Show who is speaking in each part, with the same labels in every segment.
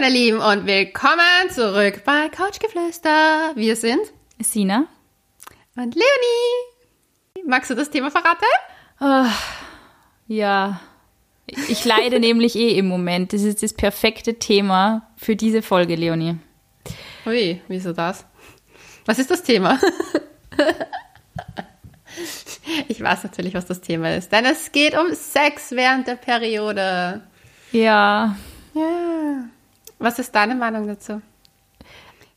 Speaker 1: meine Lieben, und willkommen zurück bei Couchgeflüster. Wir sind
Speaker 2: Sina.
Speaker 1: und Leonie. Magst du das Thema verraten?
Speaker 2: Ja, ich leide nämlich eh im Moment. Das ist das perfekte Thema für diese Folge, Leonie.
Speaker 1: Ui, wieso das? Was ist das Thema? Ich weiß natürlich, was das Thema ist, denn es geht um Sex während der Periode.
Speaker 2: Ja,
Speaker 1: Ja. Was ist deine Meinung dazu?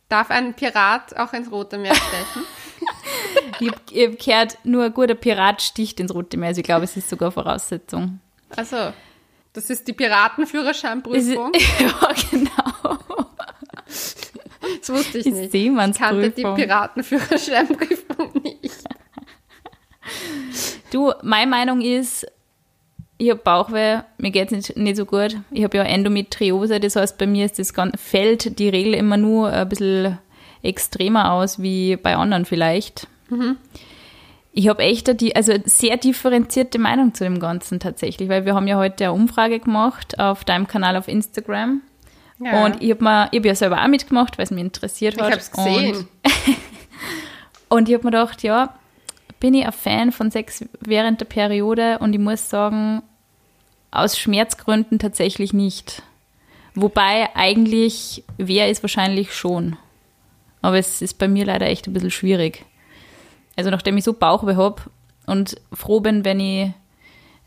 Speaker 1: Darf ein Pirat auch ins Rote Meer stechen?
Speaker 2: ich hab, ich hab gehört, nur ein guter Pirat sticht ins Rote Meer. Also ich glaube, es ist sogar Voraussetzung.
Speaker 1: Also, das ist die
Speaker 2: ist,
Speaker 1: Piratenführerscheinprüfung.
Speaker 2: ja, genau.
Speaker 1: Das wusste ich nicht. Ich kannte die Piratenführerscheinprüfung nicht.
Speaker 2: Du, meine Meinung ist, ich habe Bauchweh, mir geht's nicht, nicht so gut. Ich habe ja Endometriose, das heißt, bei mir ist das ganz, fällt die Regel immer nur ein bisschen extremer aus wie bei anderen vielleicht. Ich habe echt die, also sehr differenzierte Meinung zu dem Ganzen tatsächlich, weil wir haben ja heute eine Umfrage gemacht auf deinem Kanal auf Instagram.
Speaker 1: Ja.
Speaker 2: Und ich habe hab ja selber auch mitgemacht, weil es mich interessiert
Speaker 1: Ich
Speaker 2: hat.
Speaker 1: hab's gesehen.
Speaker 2: Und, und ich habe mir gedacht, ja, bin ich ein Fan von Sex während der Periode und ich muss sagen, aus Schmerzgründen tatsächlich nicht. Wobei eigentlich wäre es wahrscheinlich schon. Aber es ist bei mir leider echt ein bisschen schwierig. Also nachdem ich so Bauchweh habe und froh bin, wenn ich,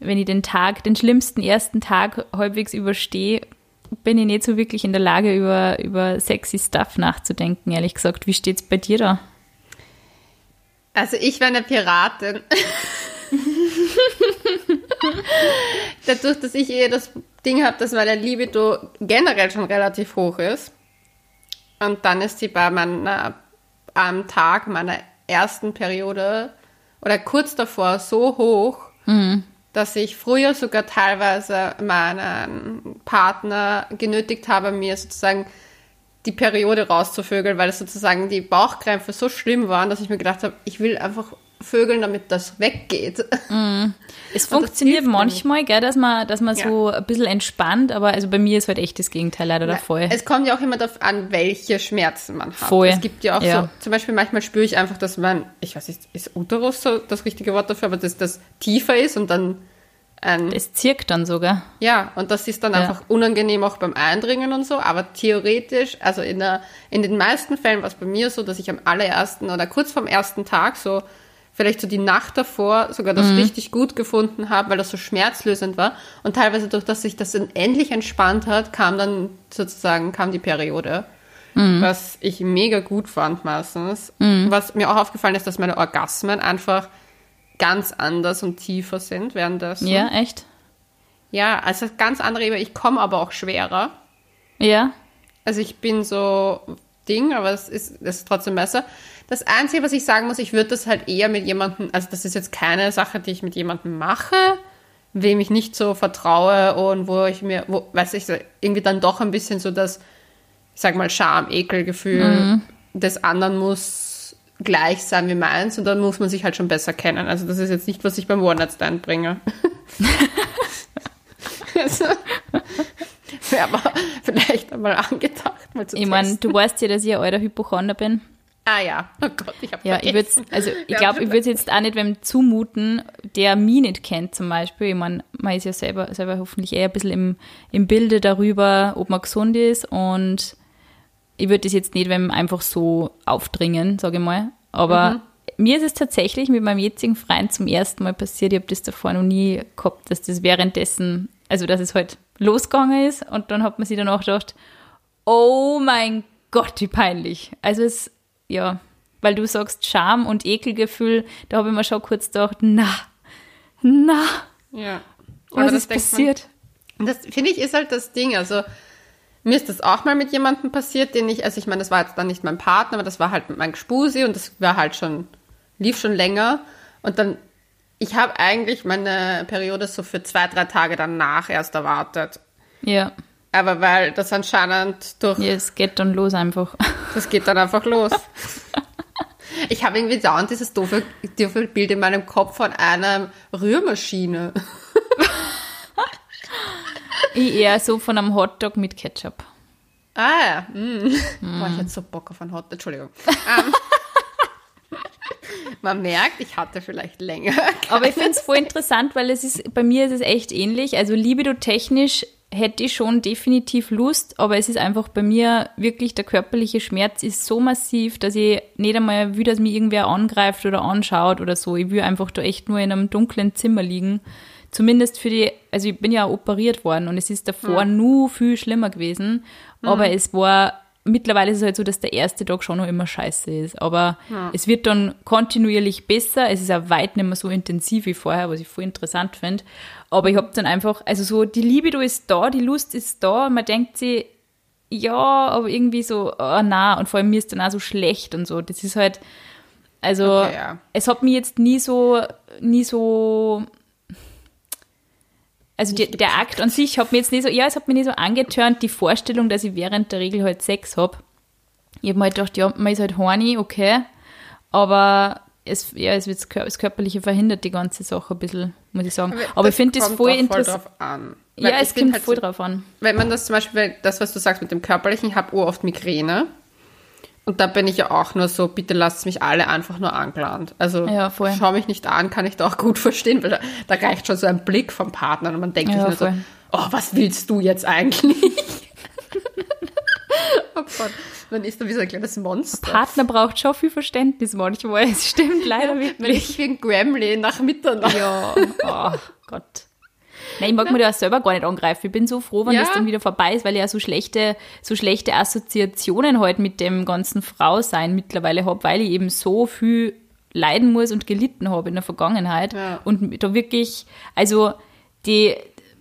Speaker 2: wenn ich den Tag, den schlimmsten ersten Tag halbwegs überstehe, bin ich nicht so wirklich in der Lage, über, über sexy Stuff nachzudenken, ehrlich gesagt. Wie steht's bei dir da?
Speaker 1: Also ich wäre eine Piratin. Dadurch, dass ich eher das Ding habe, dass meine Libido generell schon relativ hoch ist. Und dann ist sie bei meiner, am Tag meiner ersten Periode oder kurz davor so hoch, dass ich früher sogar teilweise meinen Partner genötigt habe, mir sozusagen die Periode rauszuvögeln, weil es sozusagen die Bauchkrämpfe so schlimm waren, dass ich mir gedacht habe, ich will einfach vögeln, damit das weggeht.
Speaker 2: Es
Speaker 1: Und das
Speaker 2: funktioniert manchmal, gell, dass man, dass man
Speaker 1: Ja.
Speaker 2: so ein bisschen entspannt, aber also bei mir ist halt echt das Gegenteil leider der Fall.
Speaker 1: Es kommt ja auch immer darauf an, welche Schmerzen man hat.
Speaker 2: Voll.
Speaker 1: Es gibt ja auch
Speaker 2: Ja.
Speaker 1: so, zum Beispiel manchmal spüre ich einfach, dass man, ich weiß nicht, ist Uterus so das richtige Wort dafür, aber dass das tiefer ist und dann ein,
Speaker 2: Es zirkt dann sogar.
Speaker 1: ja, und das ist dann
Speaker 2: Ja.
Speaker 1: einfach unangenehm auch beim Eindringen und so, aber theoretisch, also in, der, in den meisten Fällen war es bei mir so, dass ich am allerersten oder kurz vorm ersten Tag so, vielleicht so die Nacht davor sogar das richtig gut gefunden habe, weil das so schmerzlösend war und teilweise durch, dass sich das dann endlich entspannt hat, kam dann sozusagen, kam die Periode. Was ich mega gut fand meistens. Was mir auch aufgefallen ist, dass meine Orgasmen einfach ganz anders und tiefer sind währenddessen.
Speaker 2: Ja, echt?
Speaker 1: Ja, also ganz andere Ebene. Ich komme aber auch schwerer.
Speaker 2: Ja.
Speaker 1: Also ich bin so Ding, aber es ist, es ist trotzdem besser. Das Einzige, was ich sagen muss, ich würde das halt eher mit jemandem, also das ist jetzt keine Sache, die ich mit jemandem mache, wem ich nicht so vertraue und wo ich mir, wo, weiß ich, irgendwie dann doch ein bisschen so das, ich sag mal, Scham-Ekel-Gefühl des anderen muss gleich sein wie meins und dann muss man sich halt schon besser kennen. Also das ist jetzt nicht, was ich beim One-Night-Stand bringe. also, wäre aber vielleicht einmal angedacht, mal zu
Speaker 2: Ich meine, du weißt ja, dass ich ein alter Hypochonder bin.
Speaker 1: Ah ja, oh Gott, ich habe
Speaker 2: Ja, ich würde also ich glaube, ich würde jetzt auch nicht wem zumuten, der mich nicht kennt zum Beispiel. Ich meine, man ist ja selber, selber hoffentlich eher ein bisschen im, im Bilde darüber, ob man gesund ist und ich würde das jetzt nicht wem einfach so aufdringen, sage ich mal. Aber mir ist es tatsächlich mit meinem jetzigen Freund zum ersten Mal passiert. Ich habe das davor noch nie gehabt, dass das währenddessen, also dass es halt losgegangen ist und dann hat man sich danach gedacht, oh mein Gott, wie peinlich. Also es, ja, weil du sagst Scham und Ekelgefühl, da habe ich mir schon kurz gedacht, na, na,
Speaker 1: Ja.
Speaker 2: was ist
Speaker 1: man-
Speaker 2: passiert?
Speaker 1: Und das finde ich ist halt das Ding. Also mir ist das auch mal mit jemandem passiert, den ich, also ich meine, das war jetzt dann nicht mein Partner, aber das war halt mein Gespusi und das war halt schon, lief schon länger. Und dann, ich habe eigentlich meine Periode so für zwei, drei Tage danach erst erwartet.
Speaker 2: Ja,
Speaker 1: Aber weil das anscheinend durch,
Speaker 2: ja, es geht dann los einfach.
Speaker 1: das geht dann einfach los. Ich habe irgendwie dauernd dieses doofe, doofe Bild in meinem Kopf von einer Rührmaschine.
Speaker 2: Ich eher so von einem Hotdog mit Ketchup.
Speaker 1: Ah ja. Mm. Boah, ich hätte so Bock auf einen Hot. Entschuldigung. Ähm, man merkt, ich hatte vielleicht länger.
Speaker 2: Aber ich finde es voll interessant, weil es ist, bei mir ist es echt ähnlich. Also libido-technisch hätte ich schon definitiv Lust, aber es ist einfach bei mir wirklich, der körperliche Schmerz ist so massiv, dass ich nicht einmal will, dass mich irgendwer angreift oder anschaut oder so. Ich will einfach da echt nur in einem dunklen Zimmer liegen. Zumindest für die, also ich bin ja operiert worden und es ist davor ja. nur viel schlimmer gewesen, mhm. aber es war mittlerweile ist es halt so, dass der erste Tag schon noch immer scheiße ist. Aber ja. es wird dann kontinuierlich besser. Es ist auch weit nicht mehr so intensiv wie vorher, was ich voll interessant finde. Aber ich habe dann einfach, also so, die Liebe da ist da, die Lust ist da und man denkt sich, ja, aber irgendwie so, oh na, und vor allem mir ist dann auch so schlecht und so. Das ist halt, also, okay, ja. es hat mich jetzt nie so, nie so also die, der Akt an sich hat mir jetzt nicht so, ja, es hat mir nicht so angetörnt, die Vorstellung, dass ich während der Regel halt Sex habe. Ich habe mir halt gedacht, ja, man ist halt horny, okay, aber es, ja, es wird das Körperliche verhindert die ganze Sache ein bisschen, muss ich sagen. Aber, aber ich finde das voll interessant. Ja, es kommt halt voll so, drauf an.
Speaker 1: Wenn man das zum Beispiel, das, was du sagst mit dem Körperlichen, ich habe oft Migräne. Und da bin ich ja auch nur so, bitte lasst mich alle einfach nur angelangt. Also ja, schau mich nicht an, kann ich da auch gut verstehen, weil da, da reicht schon so ein Blick vom Partner und man denkt ja, sich nur so, oh, was willst du jetzt eigentlich? oh Gott, man ist da wie so ein kleines Monster.
Speaker 2: Partner braucht schon viel Verständnis manchmal, es stimmt leider wirklich.
Speaker 1: Wenn ich wie ein Gremlin nach Mitternacht.
Speaker 2: Ja, oh Gott. Nein, ich mag mir das selber gar nicht angreifen. Ich bin so froh, wenn ja. das dann wieder vorbei ist, weil ich ja so schlechte, so schlechte Assoziationen halt mit dem ganzen Frausein mittlerweile habe, weil ich eben so viel leiden muss und gelitten habe in der Vergangenheit. Ja. Und da wirklich, also die,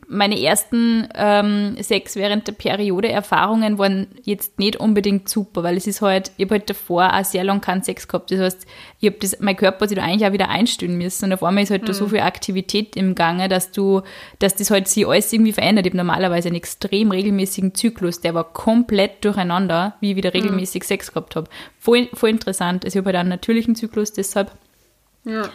Speaker 2: meine ersten ähm, sechs während der Periode Erfahrungen waren jetzt nicht unbedingt super, weil es ist halt, ich habe halt davor auch sehr lange keinen Sex gehabt. Das heißt, ich habe das, mein Körper sich da eigentlich auch wieder einstellen müssen. Und auf einmal ist halt mhm. da so viel Aktivität im Gange, dass du, dass das halt sich alles irgendwie verändert. Ich habe normalerweise einen extrem regelmäßigen Zyklus, der war komplett durcheinander, wie ich wieder mhm. regelmäßig mhm. Sex gehabt habe. Voll, voll interessant. Also ich habe halt einen natürlichen Zyklus deshalb. Ja.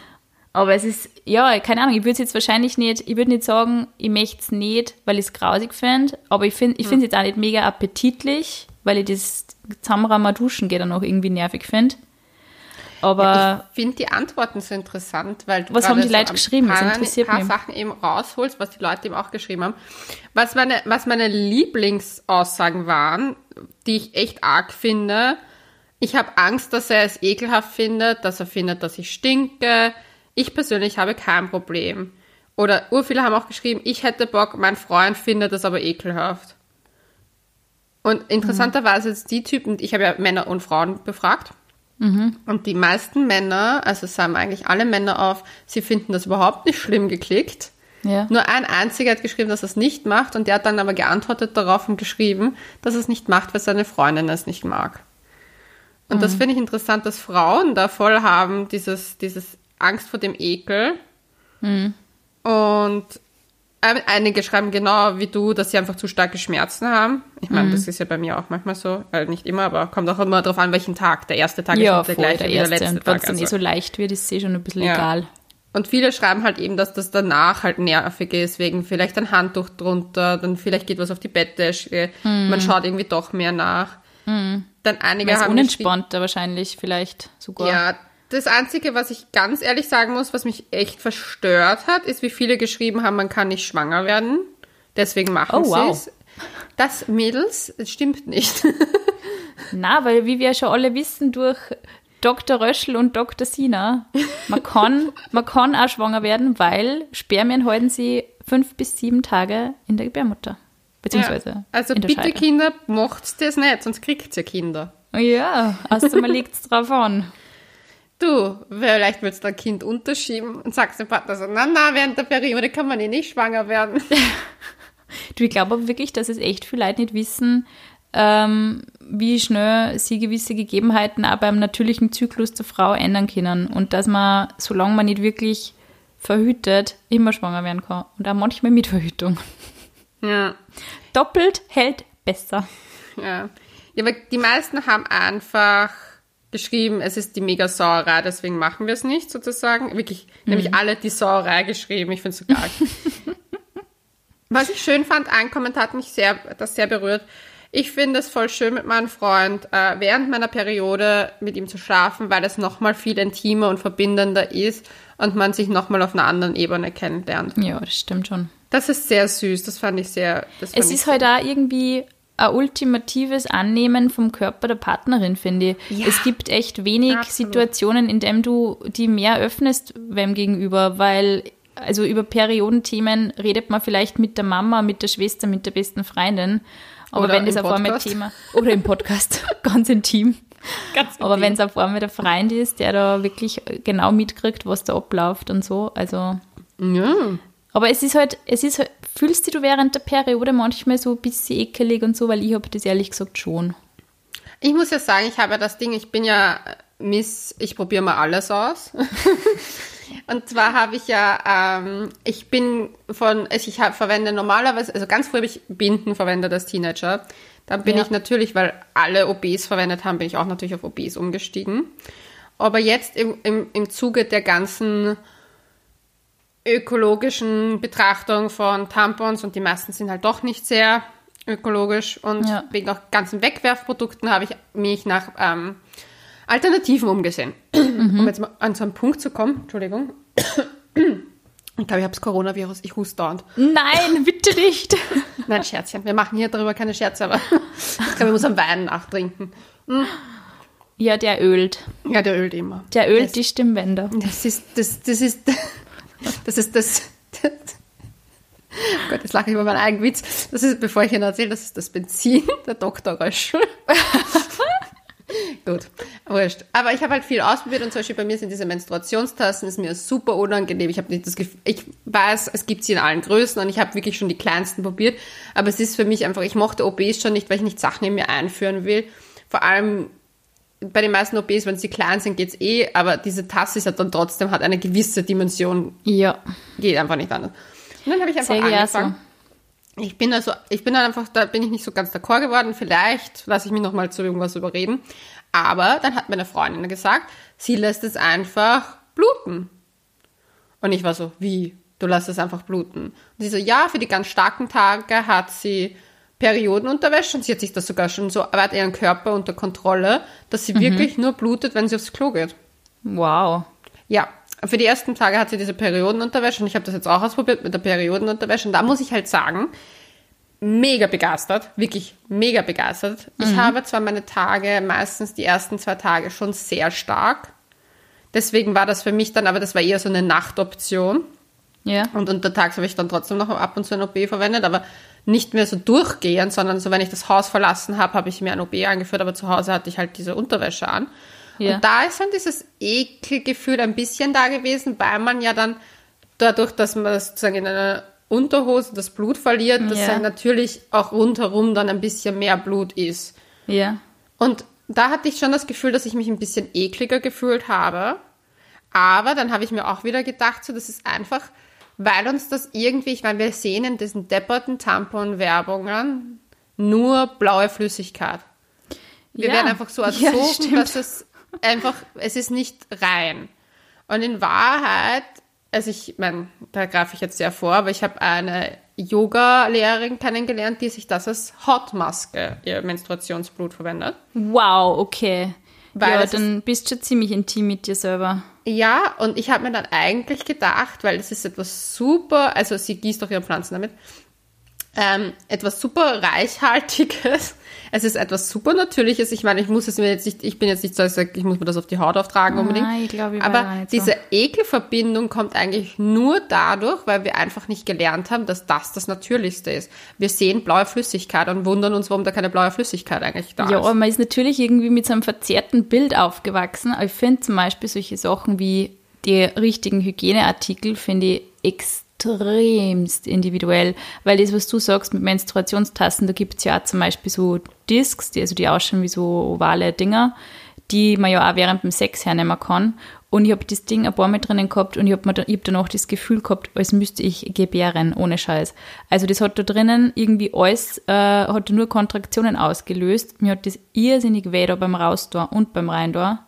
Speaker 2: Aber es ist, ja, keine Ahnung, ich würde es jetzt wahrscheinlich nicht, ich würde nicht sagen, ich möchte es nicht, weil ich es grausig finde, aber ich finde ich es jetzt auch nicht mega appetitlich, weil ich das Zusammenrahmen duschen geht dann auch irgendwie nervig finde. Aber ja,
Speaker 1: ich finde die Antworten so interessant, weil
Speaker 2: du was haben die so Leute geschrieben? Paar,
Speaker 1: das interessiert paar mich. Sachen eben rausholst, was die Leute eben auch geschrieben haben. Was meine, was meine Lieblingsaussagen waren, die ich echt arg finde. Ich habe Angst, dass er es ekelhaft findet, dass er findet, dass ich stinke, ich persönlich habe kein Problem. Oder urviele haben auch geschrieben, ich hätte Bock, mein Freund findet das aber ekelhaft. Und interessanterweise ist die Typen, ich habe ja Männer und Frauen befragt. Mhm. Und die meisten Männer, also es haben eigentlich alle Männer auf, sie finden das überhaupt nicht schlimm geklickt. Ja. Nur ein einziger hat geschrieben, dass er es nicht macht und der hat dann aber geantwortet darauf und geschrieben, dass er es nicht macht, weil seine Freundin es nicht mag. Und mhm. das finde ich interessant, dass Frauen da voll haben, dieses, dieses Angst vor dem Ekel. Mhm. Und einige schreiben genau wie du, dass sie einfach zu starke Schmerzen haben. Ich meine, mhm. das ist ja bei mir auch manchmal so, also nicht immer, aber kommt auch immer darauf an, welchen Tag. Der erste Tag
Speaker 2: ja, ist nicht der gleiche der wie der letzte und Tag. Wenn es dann also. eh so leicht wird, ist es eh schon ein bisschen ja. egal.
Speaker 1: Und viele schreiben halt eben, dass das danach halt nervig ist, wegen vielleicht ein Handtuch drunter, dann vielleicht geht was auf die Bettdecke, mhm. man schaut irgendwie doch mehr nach. Mhm. Dann einige
Speaker 2: haben unentspannter wahrscheinlich vielleicht sogar.
Speaker 1: Ja, das Einzige, was ich ganz ehrlich sagen muss, was mich echt verstört hat, ist, wie viele geschrieben haben, man kann nicht schwanger werden. Deswegen machen oh, sie wow. es. Das, Mädels, es stimmt nicht.
Speaker 2: Na, weil wie wir schon alle wissen, durch Dr. Röschel und Dr. Sina, man kann, man kann auch schwanger werden, weil Spermien halten sie fünf bis sieben Tage in der Gebärmutter. Beziehungsweise. Ja,
Speaker 1: also bitte Scheide. Kinder, macht's das nicht, sonst kriegt ihr Kinder.
Speaker 2: Ja, also man legt es drauf an.
Speaker 1: Du, vielleicht willst du ein Kind unterschieben und sagst dem Partner so, na, na, während der Periode kann man eh nicht schwanger werden.
Speaker 2: du, ich glaube aber wirklich, dass es echt viele Leute nicht wissen, ähm, wie schnell sie gewisse Gegebenheiten auch beim natürlichen Zyklus der Frau ändern können und dass man, solange man nicht wirklich verhütet, immer schwanger werden kann und auch manchmal mit Verhütung.
Speaker 1: Ja.
Speaker 2: Doppelt hält besser.
Speaker 1: Ja. Ja, aber die meisten haben einfach geschrieben, es ist die mega Sauerei, deswegen machen wir es nicht, sozusagen. Wirklich, mhm. nämlich alle die Sauerei geschrieben. Ich finde es so geil. Was ich schön fand, ein Kommentar hat mich sehr, das sehr berührt. Ich finde es voll schön mit meinem Freund, äh, während meiner Periode mit ihm zu schlafen, weil es nochmal viel intimer und verbindender ist und man sich nochmal auf einer anderen Ebene kennenlernt.
Speaker 2: Ja, das stimmt schon.
Speaker 1: Das ist sehr süß, das fand ich sehr.
Speaker 2: Es ist halt auch irgendwie ein ultimatives Annehmen vom Körper der Partnerin, finde ich.
Speaker 1: Ja,
Speaker 2: es gibt echt wenig
Speaker 1: absolut.
Speaker 2: Situationen, in denen du die mehr öffnest wem gegenüber, weil also über Periodenthemen redet man vielleicht mit der Mama, mit der Schwester, mit der besten Freundin. Aber
Speaker 1: Oder
Speaker 2: wenn
Speaker 1: im
Speaker 2: auf einmal. Thema oder im Podcast, ganz intim.
Speaker 1: Ganz
Speaker 2: Aber wenn es auf einmal der Freund ist, der da wirklich genau mitkriegt, was da abläuft und so, also
Speaker 1: Ja.
Speaker 2: Aber es ist halt, es ist halt, fühlst du während der Periode manchmal so ein bisschen ekelig und so, weil ich habe das ehrlich gesagt schon.
Speaker 1: Ich muss ja sagen, ich habe ja das Ding, ich bin ja Miss, ich probiere mal alles aus. Und zwar habe ich ja, ähm, ich bin von, also ich hab, verwende normalerweise, also ganz früh habe ich Binden verwendet als Teenager. Dann bin
Speaker 2: Ja.
Speaker 1: ich natürlich, weil alle OBs verwendet haben, bin ich auch natürlich auf OBs umgestiegen. Aber jetzt im, im, im Zuge der ganzen ökologischen Betrachtung von Tampons und die meisten sind halt doch nicht sehr ökologisch und
Speaker 2: Ja.
Speaker 1: wegen auch ganzen Wegwerfprodukten habe ich mich nach ähm, Alternativen umgesehen. Um jetzt mal an so einen Punkt zu kommen, Entschuldigung. Ich glaube, ich habe das Coronavirus, ich huste dauernd.
Speaker 2: Nein, bitte nicht.
Speaker 1: Nein, Scherzchen, wir machen hier darüber keine Scherze, aber ich glaube, ich muss am Wein nachtrinken.
Speaker 2: Ja, der ölt.
Speaker 1: Ja, der ölt immer.
Speaker 2: Der ölt
Speaker 1: Das-
Speaker 2: die Stimmbänder.
Speaker 1: Das ist, das, das ist, das ist das, das oh Gott, jetzt lache ich über meinen eigenen Witz. Das ist, bevor ich Ihnen erzähle, das ist das Benzin der Dr. Röschel. Gut, wurscht. Aber ich habe halt viel ausprobiert und zum Beispiel bei mir sind diese Menstruationstassen, ist mir super unangenehm. Ich habe nicht das Gefühl, ich weiß, es gibt sie in allen Größen und ich habe wirklich schon die kleinsten probiert. Aber es ist für mich einfach, ich mochte OBs schon nicht, weil ich nicht Sachen in mir einführen will. Vor allem bei den meisten OBs, wenn sie klein sind, geht's eh, aber diese Tasse ist ja dann trotzdem, hat eine gewisse Dimension,
Speaker 2: Ja,
Speaker 1: geht einfach nicht anders. Und dann habe ich einfach
Speaker 2: sehr
Speaker 1: angefangen. Ich bin also, ich bin dann einfach, da bin ich nicht so ganz d'accord geworden. Vielleicht lasse ich mich noch mal zu irgendwas überreden. Aber dann hat meine Freundin gesagt, sie lässt es einfach bluten. Und ich war so, wie? Du lässt es einfach bluten? Und sie so, ja, für die ganz starken Tage hat sie Periodenunterwäsche und sie hat sich das sogar schon so, hat ihren Körper unter Kontrolle, dass sie wirklich nur blutet, wenn sie aufs Klo geht.
Speaker 2: Wow.
Speaker 1: Ja, für die ersten Tage hat sie diese Periodenunterwäsche und ich habe das jetzt auch ausprobiert mit der Periodenunterwäsche und da muss ich halt sagen, mega begeistert, wirklich mega begeistert. Ich habe zwar meine Tage, meistens die ersten zwei Tage schon sehr stark, deswegen war das für mich dann, aber das war eher so eine Nachtoption
Speaker 2: Ja.
Speaker 1: und untertags habe ich dann trotzdem noch ab und zu ein OB verwendet, aber nicht mehr so durchgehend, sondern so, wenn ich das Haus verlassen habe, habe ich mir ein OB angeführt, aber zu Hause hatte ich halt diese Unterwäsche an.
Speaker 2: Ja.
Speaker 1: Und da ist dann dieses Ekelgefühl ein bisschen da gewesen, weil man ja dann dadurch, dass man sozusagen in einer Unterhose das Blut verliert, dass
Speaker 2: Ja.
Speaker 1: dann natürlich auch rundherum dann ein bisschen mehr Blut ist.
Speaker 2: Ja.
Speaker 1: Und da hatte ich schon das Gefühl, dass ich mich ein bisschen ekliger gefühlt habe. Aber dann habe ich mir auch wieder gedacht, so, das ist einfach, weil uns das irgendwie, ich meine, wir sehen in diesen depperten Tampon-Werbungen nur blaue Flüssigkeit. Wir
Speaker 2: Ja.
Speaker 1: werden einfach so
Speaker 2: Ja,
Speaker 1: erzogen,
Speaker 2: stimmt.
Speaker 1: dass es einfach, es ist nicht rein. Und in Wahrheit, also ich meine, da greife ich jetzt sehr vor, aber ich habe eine Yoga-Lehrerin kennengelernt, die sich das als Hotmaske, ihr Menstruationsblut verwendet.
Speaker 2: Wow, okay.
Speaker 1: Weil
Speaker 2: ja, dann bist du schon ziemlich intim mit dir selber.
Speaker 1: Ja, und ich habe mir dann eigentlich gedacht, weil es ist etwas super, also sie gießt auch ihre Pflanzen damit, ähm, etwas super reichhaltiges. Es ist etwas super Natürliches. Ich meine, ich muss es mir jetzt nicht, ich bin jetzt nicht so, ich muss mir das auf die Haut auftragen unbedingt.
Speaker 2: Nein, ich glaube, ich
Speaker 1: Aber
Speaker 2: so.
Speaker 1: diese Ekelverbindung kommt eigentlich nur dadurch, weil wir einfach nicht gelernt haben, dass das das Natürlichste ist. Wir sehen blaue Flüssigkeit und wundern uns, warum da keine blaue Flüssigkeit eigentlich da
Speaker 2: Ja,
Speaker 1: ist.
Speaker 2: aber man ist natürlich irgendwie mit so einem verzerrten Bild aufgewachsen. Aber ich finde zum Beispiel solche Sachen wie die richtigen Hygieneartikel, finde ich extremst individuell. Weil das, was du sagst mit Menstruationstassen, da gibt es ja auch zum Beispiel so Discs, die, also die ausschauen wie so ovale Dinger, die man ja auch während dem Sex hernehmen kann. Und ich habe das Ding ein paar Mal drinnen gehabt und ich habe da, hab danach das Gefühl gehabt, als müsste ich gebären, ohne Scheiß. Also das hat da drinnen irgendwie alles, äh, hat nur Kontraktionen ausgelöst. Mir hat das irrsinnig weh da beim Raustor und beim Reindor.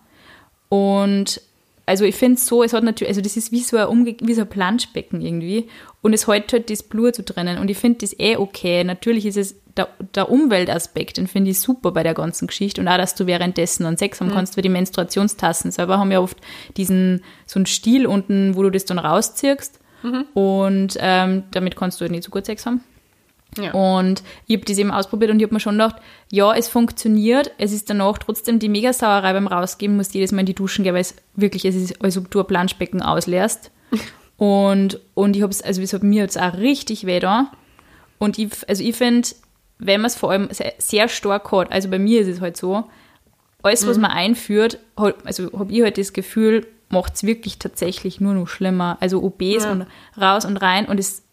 Speaker 2: Und also ich finde es so, es hat natürlich, also das ist wie so ein, Umge wie so ein Planschbecken irgendwie und es hält halt das Blut so drinnen und ich finde das eh okay. Natürlich ist es der, der Umweltaspekt, den finde ich super bei der ganzen Geschichte. Und auch, dass du währenddessen dann Sex haben
Speaker 1: Mhm.
Speaker 2: kannst, weil die Menstruationstassen selber haben ja oft diesen, so einen Stiel unten, wo du das dann rausziehst.
Speaker 1: Mhm.
Speaker 2: Und ähm, damit kannst du halt nicht so gut Sex haben.
Speaker 1: Ja.
Speaker 2: Und ich habe das eben ausprobiert und ich habe mir schon gedacht, ja, es funktioniert. Es ist danach trotzdem die Megasauerei beim Rausgehen, musst jedes Mal in die Duschen gehen, weil es wirklich, es ist, als ob du ein Planschbecken ausleerst. und, und ich habe es, also es hat mir jetzt auch richtig weh da. Und ich, also ich finde, wenn man es vor allem sehr, sehr stark hat, also bei mir ist es halt so, alles, was man einführt, also habe ich halt das Gefühl, macht es wirklich tatsächlich nur noch schlimmer. Also OBs
Speaker 1: Ja.
Speaker 2: und raus und rein und es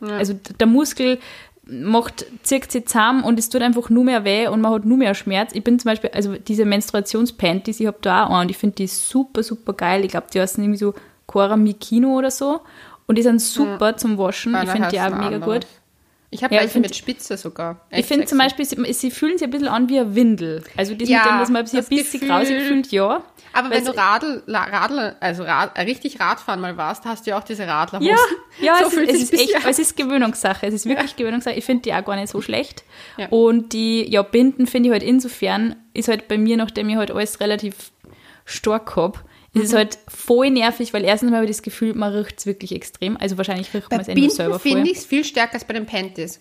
Speaker 2: also der Muskel macht, zirkt sich zusammen und es tut einfach nur mehr weh und man hat nur mehr Schmerz. Ich bin zum Beispiel, also diese Menstruationspanties, ich habe da auch und ich finde die super, super geil. Ich glaube, die heißen irgendwie so Cora Mikino oder so und die sind super zum Waschen. ich finde die auch mega
Speaker 1: anderes.
Speaker 2: gut.
Speaker 1: Ich habe
Speaker 2: Ja,
Speaker 1: welche
Speaker 2: find-
Speaker 1: mit Spitze sogar.
Speaker 2: Ich finde zum. Beispiel, sie, sie fühlen sich ein bisschen an wie ein Windel. Also das
Speaker 1: Ja,
Speaker 2: mit dem, dass man sich ein
Speaker 1: das
Speaker 2: bisschen
Speaker 1: Gefühl-
Speaker 2: grausig fühlt, ja.
Speaker 1: Aber wenn du Radl, Radl, also Rad, äh, richtig Radfahren mal warst, hast du ja auch diese Radlerhosen.
Speaker 2: Ja, ja
Speaker 1: so
Speaker 2: es,
Speaker 1: fühlt
Speaker 2: es ist echt,
Speaker 1: ja.
Speaker 2: es ist Gewöhnungssache. Es ist wirklich Gewöhnungssache. Ich finde die auch gar nicht so schlecht.
Speaker 1: Ja.
Speaker 2: Und die, ja, Binden finde ich halt insofern, ist halt bei mir, nachdem ich halt alles relativ stark habe, ist
Speaker 1: Mhm.
Speaker 2: es halt voll nervig, weil erstens mal habe ich das Gefühl, man riecht es wirklich extrem. Also wahrscheinlich riecht man es eh nur selber
Speaker 1: Binden finde
Speaker 2: voll.
Speaker 1: ich es viel stärker als bei den Panties.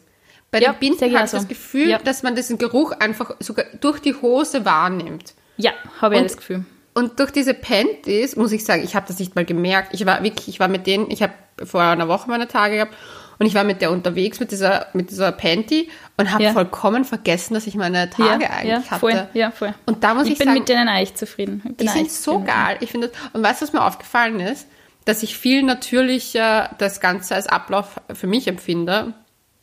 Speaker 1: Bei
Speaker 2: Ja,
Speaker 1: den Binden habe ich das Gefühl,
Speaker 2: Ja.
Speaker 1: dass man diesen Geruch einfach sogar durch die Hose wahrnimmt.
Speaker 2: Ja, habe ich
Speaker 1: Und-
Speaker 2: das Gefühl.
Speaker 1: Und durch diese Panties, muss ich sagen, ich habe das nicht mal gemerkt. Ich war wirklich, ich war mit denen, ich habe vor einer Woche meine Tage gehabt und ich war mit der unterwegs mit dieser, mit dieser Panty und habe
Speaker 2: Ja.
Speaker 1: vollkommen vergessen, dass ich meine Tage
Speaker 2: ja,
Speaker 1: eigentlich
Speaker 2: ja, voll,
Speaker 1: hatte.
Speaker 2: ja, voll.
Speaker 1: Und da muss ich,
Speaker 2: ich bin
Speaker 1: sagen,
Speaker 2: mit denen eigentlich zufrieden.
Speaker 1: Die sind so
Speaker 2: zufrieden.
Speaker 1: geil. Ich finde, und weißt du, was mir aufgefallen ist? Dass ich viel natürlicher das Ganze als Ablauf für mich empfinde,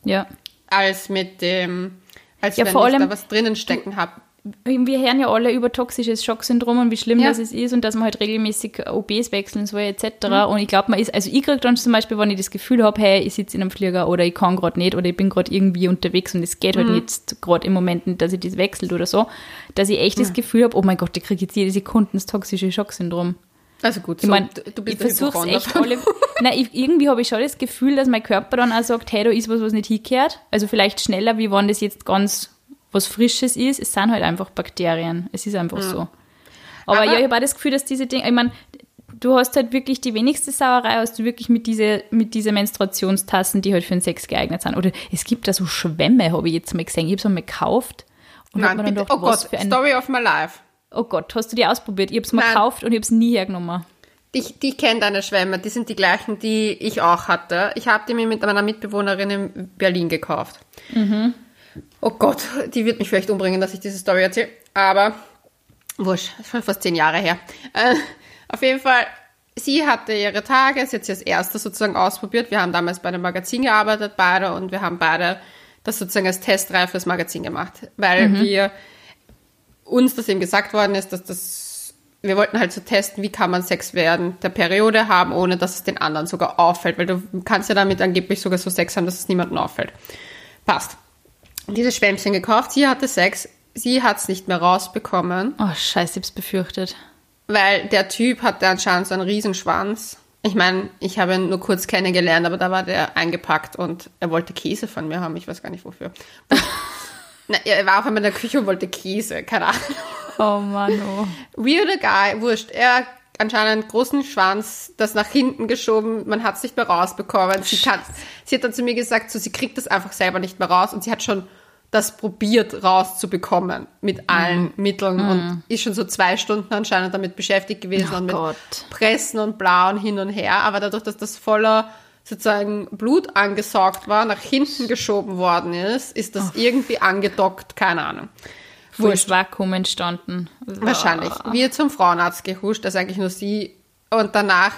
Speaker 2: Ja.
Speaker 1: als mit dem, als wenn ich da was drinnen stecken habe.
Speaker 2: Wir hören ja alle über toxisches Schocksyndrom und wie schlimm
Speaker 1: Ja.
Speaker 2: das ist und dass man halt regelmäßig OBs wechseln soll etc.
Speaker 1: Mhm.
Speaker 2: Und ich glaube, man ist, also ich kriege dann zum Beispiel, wenn ich das Gefühl habe, hey, ich sitze in einem Flieger oder ich kann gerade nicht oder ich bin gerade irgendwie unterwegs und es geht
Speaker 1: Mhm.
Speaker 2: halt nicht gerade im Moment nicht, dass ich das wechselt oder so, dass ich echt das Gefühl habe, oh mein Gott, ich kriege jetzt jede Sekunde das toxische Schocksyndrom.
Speaker 1: Also gut,
Speaker 2: Ich
Speaker 1: so,
Speaker 2: meine,
Speaker 1: du, du bist
Speaker 2: ich
Speaker 1: Hypochonder.
Speaker 2: echt alle. Nein, ich, irgendwie habe ich schon das Gefühl, dass mein Körper dann auch sagt, hey, da ist was, was nicht hingehört. Also vielleicht schneller, wie wenn das jetzt ganz was Frisches ist. Es sind halt einfach Bakterien. Es ist einfach so. Aber,
Speaker 1: Aber-
Speaker 2: ja, ich habe auch das Gefühl, dass diese Dinge, ich meine, du hast halt wirklich die wenigste Sauerei, hast du wirklich mit diese, mit diese Menstruationstassen, die halt für den Sex geeignet sind. Oder es gibt da so Schwämme, habe ich jetzt mal gesehen. Ich habe es einmal gekauft und habe
Speaker 1: Nein, bitte.
Speaker 2: gedacht,
Speaker 1: Oh Gott, Story of my life.
Speaker 2: oh Gott, hast du die ausprobiert? Ich habe es mal
Speaker 1: Nein.
Speaker 2: gekauft und ich habe es nie hergenommen.
Speaker 1: Ich, die kennt deine Schwämme, die sind die gleichen, die ich auch hatte. Ich habe die mir mit meiner Mitbewohnerin in Berlin gekauft. Oh Gott, die wird mich vielleicht umbringen, dass ich diese Story erzähle. Aber wurscht, das ist schon fast zehn Jahre her. Äh, auf jeden Fall, sie hatte ihre Tage, sie hat sie als erste sozusagen ausprobiert. Wir haben damals bei einem Magazin gearbeitet, beide, und wir haben beide das sozusagen als Testreihe fürs Magazin gemacht, weil wir uns das eben gesagt worden ist, dass das, wir wollten halt so testen, wie kann man Sex während der Periode haben, ohne dass es den anderen sogar auffällt, weil du kannst ja damit angeblich sogar so Sex haben, dass es niemandem auffällt. Passt. Dieses Schwämmchen gekauft, sie hatte Sex, sie hat es nicht mehr rausbekommen,
Speaker 2: Oh, scheiße, ich hab's befürchtet.
Speaker 1: weil der Typ hatte anscheinend so einen Riesenschwanz. Ich meine, ich habe ihn nur kurz kennengelernt, aber da war der eingepackt und er wollte Käse von mir haben, ich weiß gar nicht wofür. Na, er war auf einmal in der Küche und wollte Käse, keine Ahnung.
Speaker 2: Oh Mann, oh.
Speaker 1: Weirder Guy, wurscht. Er anscheinend großen Schwanz, das nach hinten geschoben, man hat es nicht mehr rausbekommen. Sie, kann, sie hat dann zu mir gesagt, so, sie kriegt das einfach selber nicht mehr raus und sie hat schon das probiert rauszubekommen mit allen Mitteln und ist schon so zwei Stunden anscheinend damit beschäftigt gewesen
Speaker 2: Oh
Speaker 1: und mit
Speaker 2: Gott.
Speaker 1: Pressen und Blau und hin und her. Aber dadurch, dass das voller sozusagen Blut angesaugt war, nach hinten geschoben worden ist, ist das irgendwie angedockt, keine Ahnung.
Speaker 2: Wurscht. Vakuum entstanden.
Speaker 1: Wahrscheinlich. Wir zum Frauenarzt gehuscht, das eigentlich nur sie. Und danach,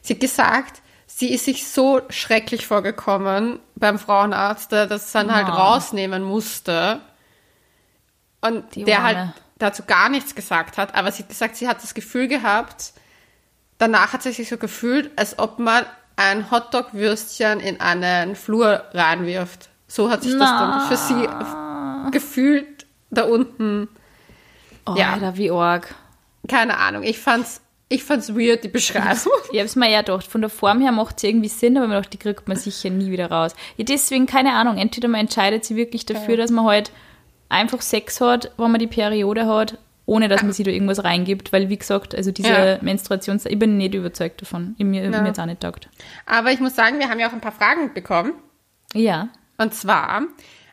Speaker 1: sie hat gesagt, sie ist sich so schrecklich vorgekommen beim Frauenarzt, der das dann halt rausnehmen musste. Und
Speaker 2: Die
Speaker 1: der
Speaker 2: Arme.
Speaker 1: halt dazu gar nichts gesagt hat. Aber sie hat gesagt, sie hat das Gefühl gehabt, danach hat sie sich so gefühlt, als ob man ein Hotdog-Würstchen in einen Flur reinwirft. So hat sich das dann für sie gefühlt da unten.
Speaker 2: Oh,
Speaker 1: Ja.
Speaker 2: Alter, wie arg.
Speaker 1: Keine Ahnung. Ich fand's, Ich fand's weird, die Beschreibung.
Speaker 2: Ich hab's mir ja gedacht, von der Form her macht es irgendwie Sinn, aber mir gedacht, die kriegt man sicher nie wieder raus. Ja, deswegen, keine Ahnung, entweder man entscheidet sich wirklich dafür, dass man halt einfach Sex hat, wenn man die Periode hat, ohne dass man sich da irgendwas reingibt, weil wie gesagt, also diese
Speaker 1: Ja.
Speaker 2: Menstruations... Ich bin nicht überzeugt davon. Ich, mir,
Speaker 1: Ja.
Speaker 2: mir jetzt auch nicht taugt.
Speaker 1: Aber ich muss sagen, wir haben ja auch ein paar Fragen bekommen.
Speaker 2: Ja.
Speaker 1: Und zwar,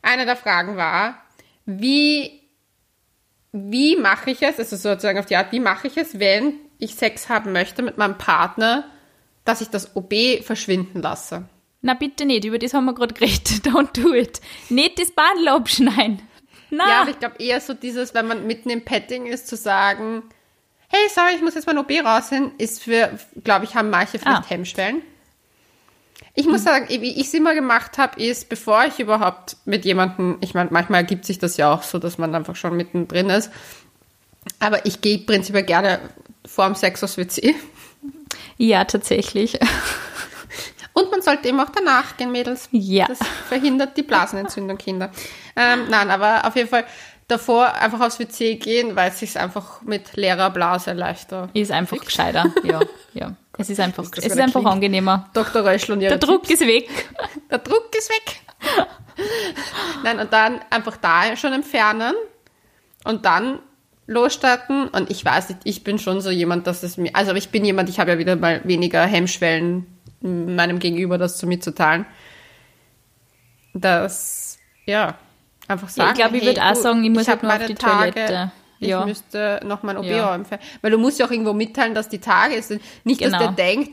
Speaker 1: eine der Fragen war, wie, wie mache ich es, also sozusagen auf die Art, wie mache ich es, wenn ich Sex haben möchte mit meinem Partner, dass ich das OB verschwinden lasse?
Speaker 2: Na bitte nicht, über das haben wir gerade geredet. Don't do it. Nicht das Badel abschneiden. Na,
Speaker 1: Ja, aber ich glaube eher so dieses, wenn man mitten im Petting ist, zu sagen, hey, sorry, ich muss jetzt mein OB raushin, ist für, glaube ich, haben manche vielleicht
Speaker 2: Ah.
Speaker 1: Hemmschwellen. Ich muss sagen, wie ich es immer gemacht habe, ist, bevor ich überhaupt mit jemandem, ich meine, manchmal ergibt sich das ja auch so, dass man einfach schon mittendrin ist, aber ich gehe prinzipiell gerne vorm Sex aufs WC.
Speaker 2: ja, tatsächlich.
Speaker 1: Und man sollte eben auch danach gehen, Mädels.
Speaker 2: Ja.
Speaker 1: Das verhindert die Blasenentzündung, Kinder. Ähm, nein, aber auf jeden Fall davor einfach aufs WC gehen, weil es sich einfach mit leerer Blase leichter.
Speaker 2: Ist einfach gescheiter. Ja, ja. Es ist einfach,
Speaker 1: das
Speaker 2: es ist einfach
Speaker 1: klingt.
Speaker 2: angenehmer.
Speaker 1: Dr. Röschel und ihre
Speaker 2: Der Druck
Speaker 1: Tipps.
Speaker 2: ist weg.
Speaker 1: Der Druck ist weg. Nein, und dann einfach da schon entfernen und dann losstarten. Und ich weiß nicht, ich bin schon so jemand, dass es mir, also ich bin jemand, ich habe ja wieder mal weniger Hemmschwellen meinem Gegenüber das zu mitzuteilen. Dass, ja, einfach
Speaker 2: Ja,
Speaker 1: sagen.
Speaker 2: ich glaube, ich
Speaker 1: hey,
Speaker 2: würde auch sagen, ich muss halt
Speaker 1: hab
Speaker 2: nur auf die
Speaker 1: Tage,
Speaker 2: Toilette.
Speaker 1: Ich
Speaker 2: Ja.
Speaker 1: müsste noch mein OB
Speaker 2: Ja.
Speaker 1: Weil du musst ja auch irgendwo mitteilen, dass die Tage ist. Nicht, dass
Speaker 2: Genau.
Speaker 1: der denkt,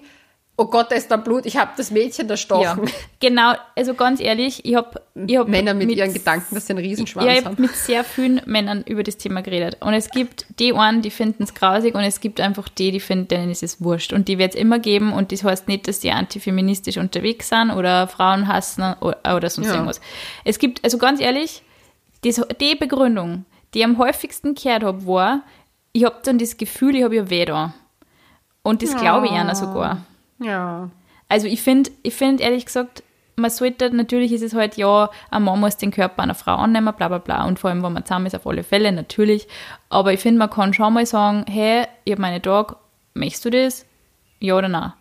Speaker 1: oh Gott, da ist da Blut, ich habe das Mädchen
Speaker 2: Ja,
Speaker 1: erstochen.
Speaker 2: genau. Also ganz ehrlich, ich habe ich hab
Speaker 1: Männer mit, ihren Gedanken, dass sie einen Riesenschwanz
Speaker 2: Ja, ich
Speaker 1: haben.
Speaker 2: habe mit sehr vielen Männern über das Thema geredet. Und es gibt die einen, die finden es grausig und es gibt einfach die, die finden, denen ist es wurscht. Und die wird es immer geben und das heißt nicht, dass die antifeministisch unterwegs sind oder Frauen hassen oder, oder sonst
Speaker 1: Ja.
Speaker 2: irgendwas. Es gibt, also ganz ehrlich, das, die Begründung, die ich am häufigsten gehört habe, war, ich habe dann das Gefühl, ich habe ja weh da. Und das glaube ich einer sogar.
Speaker 1: Ja.
Speaker 2: Also ich finde, ich finde ehrlich gesagt, man sollte, natürlich ist es halt, ja, ein Mann muss den Körper einer Frau annehmen, bla bla bla. Und vor allem, wenn man zusammen ist, auf alle Fälle, natürlich. Aber ich finde, man kann schon mal sagen, hey, ich habe meine Tage, möchtest du das? Ja oder nein?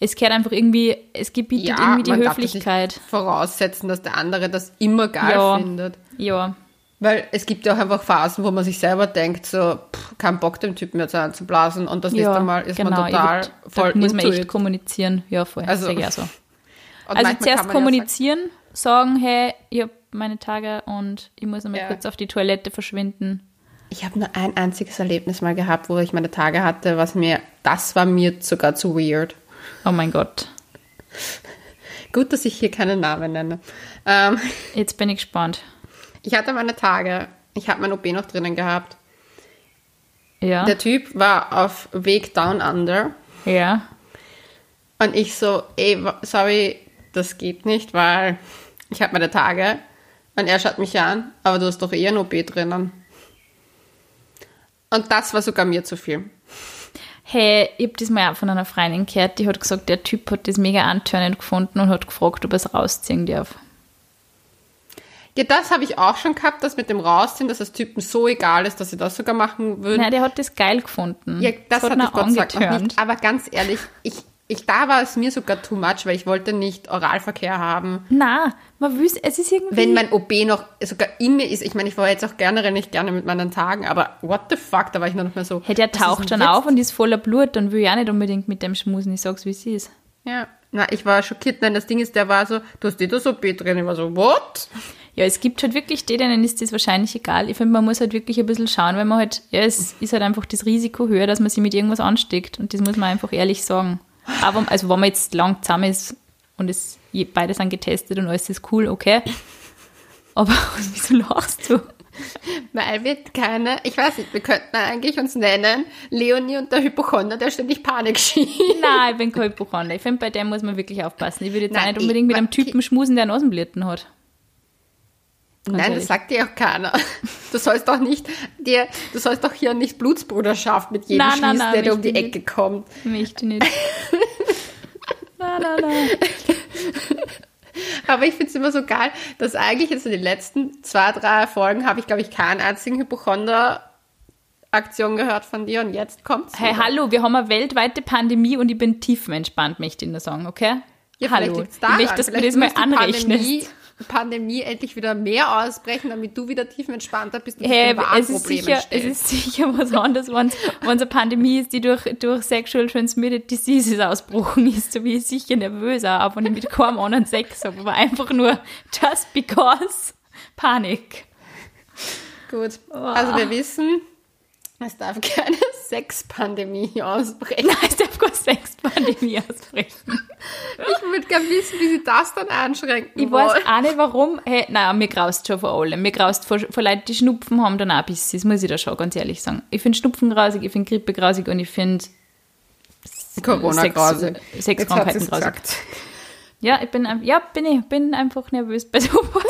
Speaker 2: Es gehört einfach irgendwie, es gebietet
Speaker 1: Ja,
Speaker 2: irgendwie die
Speaker 1: man darf das
Speaker 2: Höflichkeit.
Speaker 1: nicht voraussetzen, dass der andere das immer geil
Speaker 2: Ja.
Speaker 1: findet.
Speaker 2: Ja,
Speaker 1: Weil es gibt ja auch einfach Phasen, wo man sich selber denkt, so, pff, kein Bock, dem Typen jetzt anzublasen. Und das nächste
Speaker 2: ja,
Speaker 1: Mal ist
Speaker 2: genau.
Speaker 1: man total
Speaker 2: würd,
Speaker 1: voll
Speaker 2: da muss man echt
Speaker 1: it.
Speaker 2: kommunizieren. Ja, voll.
Speaker 1: Also-
Speaker 2: Also, ja so. Also zuerst kommunizieren, sagen, hey, ich habe meine Tage und ich muss einmal
Speaker 1: Ja.
Speaker 2: kurz auf die Toilette verschwinden.
Speaker 1: Ja ich habe nur ein einziges Erlebnis mal gehabt, wo ich meine Tage hatte, was mir, das war mir sogar zu weird.
Speaker 2: Oh mein Gott.
Speaker 1: Gut, dass ich hier keinen Namen nenne. Ähm,
Speaker 2: Jetzt bin ich gespannt.
Speaker 1: Ich hatte meine Tage, ich habe mein OB noch drinnen gehabt.
Speaker 2: Ja.
Speaker 1: Der Typ war auf Weg Down Under.
Speaker 2: ja.
Speaker 1: Und ich so, ey, sorry, das geht nicht, weil ich habe meine Tage. Und er schaut mich an, aber du hast doch eh ein OB drinnen. Und das war sogar mir zu viel.
Speaker 2: Hey, ich habe das mal auch von einer Freundin gehört, die hat gesagt, der Typ hat das mega antörnend gefunden und hat gefragt, ob er es rausziehen darf.
Speaker 1: Ja, das habe ich auch schon gehabt, das mit dem Rausziehen, dass es Typen so egal ist, dass sie das sogar machen würden.
Speaker 2: Nein, der hat das geil gefunden.
Speaker 1: ja, das,
Speaker 2: hat
Speaker 1: hat ich Gott Dank noch nicht. Aber ganz ehrlich, ich, ich, da war es mir sogar too much, weil ich wollte nicht Oralverkehr haben.
Speaker 2: Na, man wüsste, es ist irgendwie.
Speaker 1: Wenn mein OB noch sogar in mir ist, ich meine, ich war jetzt auch generell nicht gerne mit meinen Tagen, aber what the fuck, da war ich noch nicht mehr so. das ist
Speaker 2: taucht dann auf und ist voller Blut, dann will ich auch nicht unbedingt mit dem schmusen. Ich sag's, wie es ist.
Speaker 1: Ja, na, ich war schockiert. Nein, das Ding ist, der war so, du hast eh das OB drin. Ich war so, what?
Speaker 2: Ja, es gibt halt wirklich die, denen ist das wahrscheinlich egal. Ich finde, man muss halt wirklich ein bisschen schauen, weil man halt, ja, es ist halt einfach das Risiko höher, dass man sich mit irgendwas ansteckt. Und das muss man einfach ehrlich sagen. Aber, also, wenn man jetzt lang zusammen ist und es, beide sind getestet und alles ist cool, okay. Aber wieso lachst du?
Speaker 1: Weil wir keine, ich weiß nicht, wir könnten eigentlich uns nennen, Leonie und der Hypochonder, der ständig Panik schiebt.
Speaker 2: Nein, ich bin kein Hypochonder. Ich finde, bei dem muss man wirklich aufpassen. Ich würde jetzt
Speaker 1: Nein,
Speaker 2: auch nicht
Speaker 1: ich-
Speaker 2: unbedingt mit einem. Typen schmusen, der Nasenblüten hat.
Speaker 1: Nein,
Speaker 2: ehrlich.
Speaker 1: das sagt dir auch keiner. Du sollst doch nicht, dir, du sollst doch hier nicht Blutsbruderschaft mit jedem
Speaker 2: nein,
Speaker 1: schließen,
Speaker 2: nein,
Speaker 1: der dir um die Ecke kommt.
Speaker 2: Möchte ich nicht. nein, nein, nein.
Speaker 1: Aber ich finde es immer so geil, dass eigentlich jetzt in den letzten zwei, drei Folgen habe ich, glaube ich, keinen einzigen Hypochonder Aktion gehört von dir und jetzt kommt's.
Speaker 2: Hey,
Speaker 1: wieder.
Speaker 2: hallo, wir haben eine weltweite Pandemie und ich bin tiefenentspannt, möchte ich nur sagen, okay?
Speaker 1: Ja,
Speaker 2: hallo, ich möchte, dass du das mal anrechnest.
Speaker 1: Pandemie, Pandemie endlich wieder mehr ausbrechen, damit du wieder tiefenentspannter bist und
Speaker 2: Hey, es ist, sicher, es ist sicher was anderes, wenn es eine Pandemie ist, die durch, durch Sexual Transmitted Diseases ausbrochen ist, so wie ich sicher nervös auch, auch wenn ich mit keinem anderen Sex habe, aber einfach nur just because Panik.
Speaker 1: Gut. Also wir wissen, es darf keine Sexpandemie ausbrechen.
Speaker 2: Nein, es darf Sexpandemie ausbrechen.
Speaker 1: Ich würde gerne wissen, wie sie das dann einschränken
Speaker 2: Ich
Speaker 1: wollen.
Speaker 2: weiß auch nicht warum. Hey, nein, mir graust schon vor allem. Mir graust vor, vor Leuten, die Schnupfen haben, dann auch bis das muss ich da schon ganz ehrlich sagen. Ich finde Schnupfen grausig, ich finde Grippe grausig und ich finde
Speaker 1: Corona
Speaker 2: Sex-
Speaker 1: grausig.
Speaker 2: Sexkrankheiten
Speaker 1: sie's
Speaker 2: grausig. Ja, ich bin, ein- ja, bin ich, bin einfach nervös bei sowas.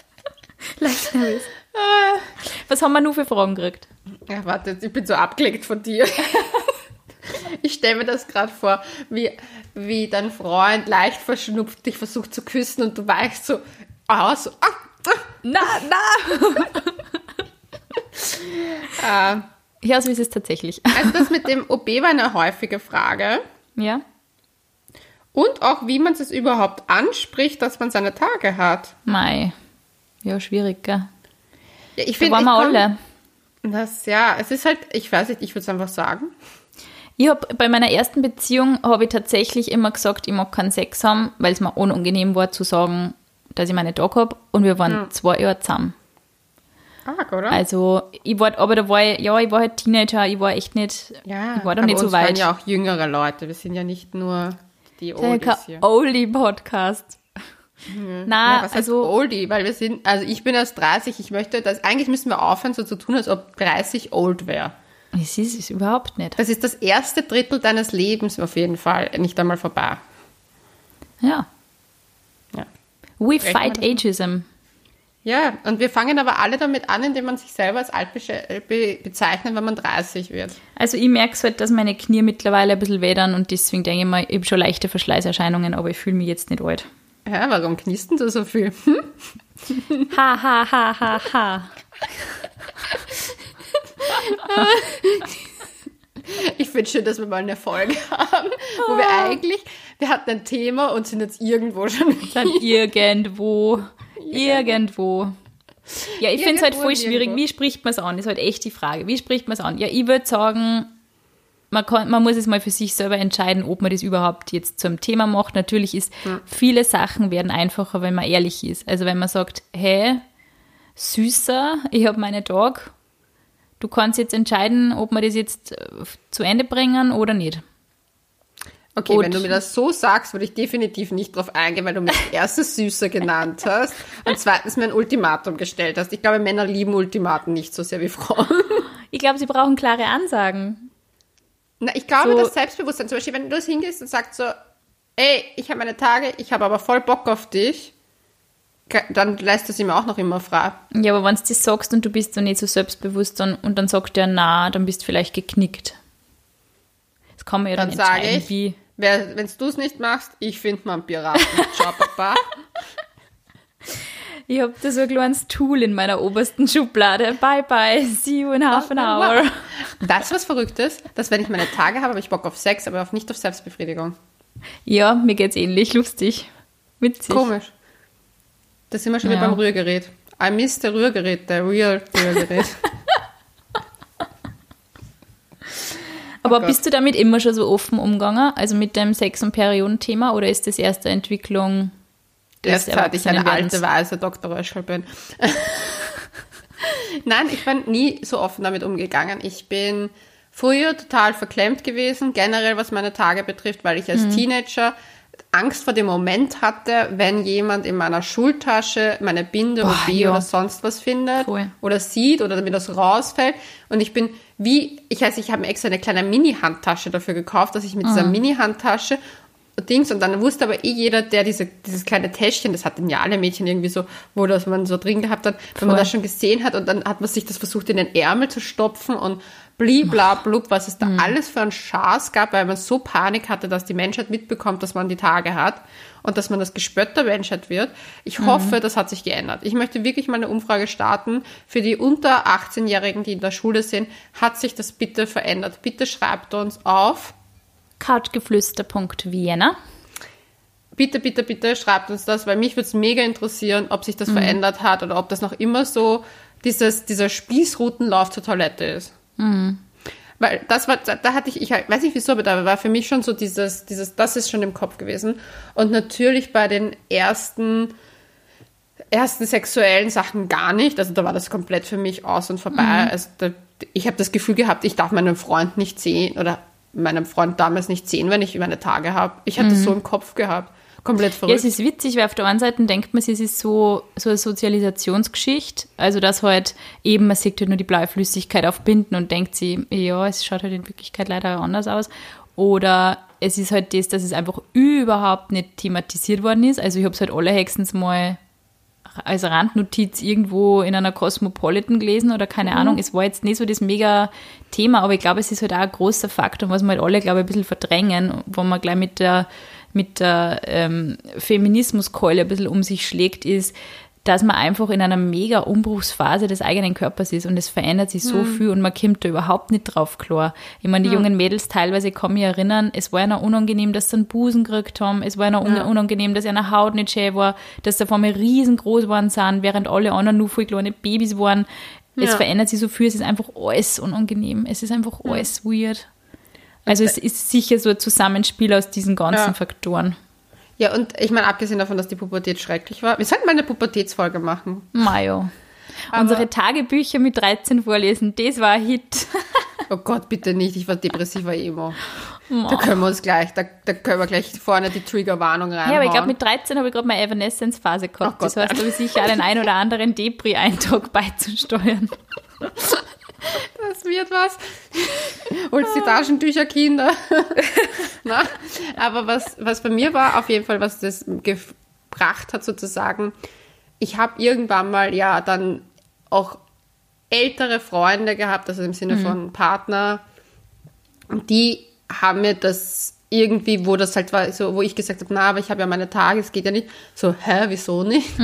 Speaker 2: Leicht nervös. Was haben wir nur für Fragen gekriegt?
Speaker 1: Ja, warte, ich bin so abgelenkt von dir. Ich stelle mir das gerade vor, wie, wie dein Freund leicht verschnupft dich versucht zu küssen und du weichst so aus. Ah,
Speaker 2: Na, na!
Speaker 1: Äh,
Speaker 2: Ja, so ist es tatsächlich.
Speaker 1: also das mit dem OB war eine häufige Frage.
Speaker 2: Ja?
Speaker 1: Und auch, wie man es überhaupt anspricht, dass man seine Tage hat.
Speaker 2: Mei. Ja, schwierig, gell?
Speaker 1: Ja, ich
Speaker 2: Da
Speaker 1: finde,
Speaker 2: waren wir alle.
Speaker 1: Das, ja, es ist halt, ich weiß nicht, ich würde es einfach sagen.
Speaker 2: Ich hab, bei meiner ersten Beziehung habe ich tatsächlich immer gesagt, ich mag keinen Sex haben, weil es mir unangenehm war zu sagen, dass ich meine Tag habe. Und wir waren zwei Jahre zusammen.
Speaker 1: Arg, oder?
Speaker 2: Also, ich war, aber da war ich, ja, ich war halt Teenager, ich war echt nicht,
Speaker 1: ja,
Speaker 2: ich war
Speaker 1: aber
Speaker 2: nicht so
Speaker 1: uns hören
Speaker 2: weit.
Speaker 1: ja auch jüngere Leute. Wir sind ja nicht nur die Oldies hier.
Speaker 2: Oldie-Podcast. Na,
Speaker 1: Ja, was
Speaker 2: also,
Speaker 1: Oldie? Weil wir sind, also ich bin erst 30, ich möchte, das, eigentlich müssen wir aufhören, so zu tun, als ob 30 old wäre.
Speaker 2: Es ist es überhaupt nicht.
Speaker 1: Das ist das erste Drittel deines Lebens auf jeden Fall, nicht einmal vorbei.
Speaker 2: Ja.
Speaker 1: Ja.
Speaker 2: We
Speaker 1: Rechnen
Speaker 2: fight ageism.
Speaker 1: Ja, und wir fangen aber alle damit an, indem man sich selber als alt be bezeichnet, wenn man 30 wird.
Speaker 2: Also ich merke halt, dass meine Knie mittlerweile ein bisschen wedern und deswegen denke ich mal, ich habe schon leichte Verschleißerscheinungen, aber ich fühle mich jetzt nicht alt.
Speaker 1: Ja, warum knisten du so viel? Hm?
Speaker 2: Ha, ha, ha, ha, ha.
Speaker 1: Ich finde schön, dass wir mal eine Folge haben, wo wir eigentlich, wir hatten ein Thema und sind jetzt irgendwo schon wieder.
Speaker 2: Dann irgendwo. Irgendwo. Ja, ich finde es halt voll schwierig.
Speaker 1: irgendwo.
Speaker 2: Wie spricht man es an? Ist halt echt die Frage. Wie spricht man es an? Ja, ich würde sagen, man, kann, man muss es mal für sich selber entscheiden, ob man das überhaupt jetzt zum Thema macht. Natürlich ist, viele Sachen werden einfacher, wenn man ehrlich ist. Also wenn man sagt, hey, süßer, ich habe meine Tag, du kannst jetzt entscheiden, ob wir das jetzt äh, zu Ende bringen oder nicht.
Speaker 1: Okay,
Speaker 2: Und-
Speaker 1: wenn du mir das so sagst, würde ich definitiv nicht drauf eingehen, weil du mich erstens süßer genannt hast und zweitens mir ein Ultimatum gestellt hast. Ich glaube, Männer lieben Ultimaten nicht so sehr wie Frauen.
Speaker 2: Ich glaube, sie brauchen klare Ansagen.
Speaker 1: Na, ich glaube,
Speaker 2: So-
Speaker 1: das Selbstbewusstsein, zum Beispiel, wenn du das hingehst und sagst so, ey, ich habe meine Tage, ich habe aber voll Bock auf dich, dann lässt du sie mir auch noch immer frei.
Speaker 2: Ja, aber wenn du das sagst und du bist dann nicht so selbstbewusst dann, und dann sagt der na, dann bist du vielleicht geknickt. Das kann man ja dann,
Speaker 1: Dann sage ich,
Speaker 2: wie.
Speaker 1: wenn du es nicht machst, ich finde mal einen Piraten. Ciao, Papa.
Speaker 2: Ich habe da so ein kleines Tool in meiner obersten Schublade. Bye bye, see you in half an hour.
Speaker 1: Das ist was Verrücktes, dass wenn ich meine Tage habe, habe ich Bock auf Sex, aber auf, nicht auf Selbstbefriedigung.
Speaker 2: Ja, mir geht's ähnlich, lustig. Witzig.
Speaker 1: Komisch. Da sind wir schon wieder
Speaker 2: Ja.
Speaker 1: beim Rührgerät. I miss der Rührgerät, der Real Rührgerät.
Speaker 2: Aber
Speaker 1: Oh
Speaker 2: bist du damit immer schon so offen umgegangen? Also mit dem Sex- und Periodenthema oder ist das erst eine Entwicklung
Speaker 1: Erst seit ich eine alte, weise Dr. Röschel bin. Nein, ich bin nie so offen damit umgegangen. Ich bin früher total verklemmt gewesen, generell was meine Tage betrifft, weil ich als
Speaker 2: Mhm.
Speaker 1: Teenager Angst vor dem Moment hatte, wenn jemand in meiner Schultasche meine Binde
Speaker 2: Boah,
Speaker 1: oder
Speaker 2: ja.
Speaker 1: oder sonst was findet
Speaker 2: Voll.
Speaker 1: oder sieht oder mir das rausfällt. Und ich bin wie, ich weiß, ich habe mir extra eine kleine Mini-Handtasche dafür gekauft, dass ich mit
Speaker 2: Ah.
Speaker 1: dieser Mini-Handtasche Dings und dann wusste aber eh jeder, der diese, dieses kleine Täschchen, das hatten ja alle Mädchen irgendwie so, wo das man so drin gehabt hat, wenn man das schon gesehen hat und dann hat man sich das versucht in den Ärmel zu stopfen und bliblablub, was es da alles für einen Schaß gab, weil man so Panik hatte, dass die Menschheit mitbekommt, dass man die Tage hat und dass man das Gespött der Menschheit wird. Ich hoffe, das hat sich geändert. Ich möchte wirklich mal eine Umfrage starten für die unter 18-Jährigen, die in der Schule sind. Hat sich das bitte verändert? Bitte schreibt uns auf.
Speaker 2: Couchgeflüster.vienna.
Speaker 1: Bitte, bitte, bitte schreibt uns das, weil mich würde es mega interessieren, ob sich das verändert hat oder ob das noch immer so dieses, dieser Spießrutenlauf zur Toilette ist. Weil das war, da hatte ich, ich weiß nicht wieso, aber da war für mich schon so dieses, dieses, das ist schon im Kopf gewesen. Und natürlich bei den ersten, ersten sexuellen Sachen gar nicht. Also da war das komplett für mich aus und vorbei. Also da, ich habe das Gefühl gehabt, ich darf meinen Freund nicht sehen oder meinem Freund damals nicht sehen, wenn ich meine Tage habe. Ich hatte das so im Kopf gehabt. Komplett
Speaker 2: Ja,
Speaker 1: verrückt.
Speaker 2: es ist witzig, weil auf der einen Seite denkt man, sich, es ist so, so eine Sozialisationsgeschichte. Also, dass halt eben, man sieht halt nur die blaue Flüssigkeit auf Binden und denkt sich, ja, es schaut halt in Wirklichkeit leider anders aus. Oder es ist halt das, dass es einfach überhaupt nicht thematisiert worden ist. Also, ich habe es halt alle Hexens mal als Randnotiz irgendwo in einer Cosmopolitan gelesen oder keine Ahnung. Es war jetzt nicht so das mega Thema, aber ich glaube, es ist halt auch ein großer Faktor, was wir halt alle, glaube ich, ein bisschen verdrängen, wo man gleich mit der, mit der ähm, Feminismuskeule ein bisschen um sich schlägt, ist, dass man einfach in einer mega Umbruchsphase des eigenen Körpers ist und es verändert sich so viel und man kommt da überhaupt nicht drauf klar. Ich meine, die jungen Mädels teilweise, ich kann mich erinnern, es war ja unangenehm, dass sie einen Busen gekriegt haben, es war ja un unangenehm, dass ihre Haut nicht schön war, dass sie auf einmal riesengroß geworden sind, während alle anderen nur voll kleine Babys waren. Es
Speaker 1: Ja.
Speaker 2: verändert sich so viel, es ist einfach alles unangenehm, es ist einfach alles weird. Also es ist sicher so ein Zusammenspiel aus diesen ganzen
Speaker 1: Ja.
Speaker 2: Faktoren.
Speaker 1: Ja, und ich meine, abgesehen davon, dass die Pubertät schrecklich war, wir sollten mal eine Pubertätsfolge machen.
Speaker 2: Mayo. Unsere Tagebücher mit 13 vorlesen, das war ein Hit.
Speaker 1: Oh Gott, bitte nicht, ich war depressiver Emo. Da können wir uns gleich, da, da können wir gleich vorne die Triggerwarnung reinhauen.
Speaker 2: Ja, aber ich glaube, mit 13 habe ich gerade meine Evanescence-Phase gehabt.
Speaker 1: Oh Gott,
Speaker 2: das heißt, da habe ich sicher den einen oder anderen Depri-Eintrag beizusteuern.
Speaker 1: das wird was. Holst die Taschentücher, Kinder. Na? Aber was, was bei mir war, auf jeden Fall, was das gebracht hat, sozusagen, ich habe irgendwann mal ja dann auch ältere Freunde gehabt, also im Sinne von Partner, und die haben mir das irgendwie, wo das halt war, so, wo ich gesagt habe, na, aber ich habe ja meine Tage, es geht ja nicht. So, hä, wieso nicht?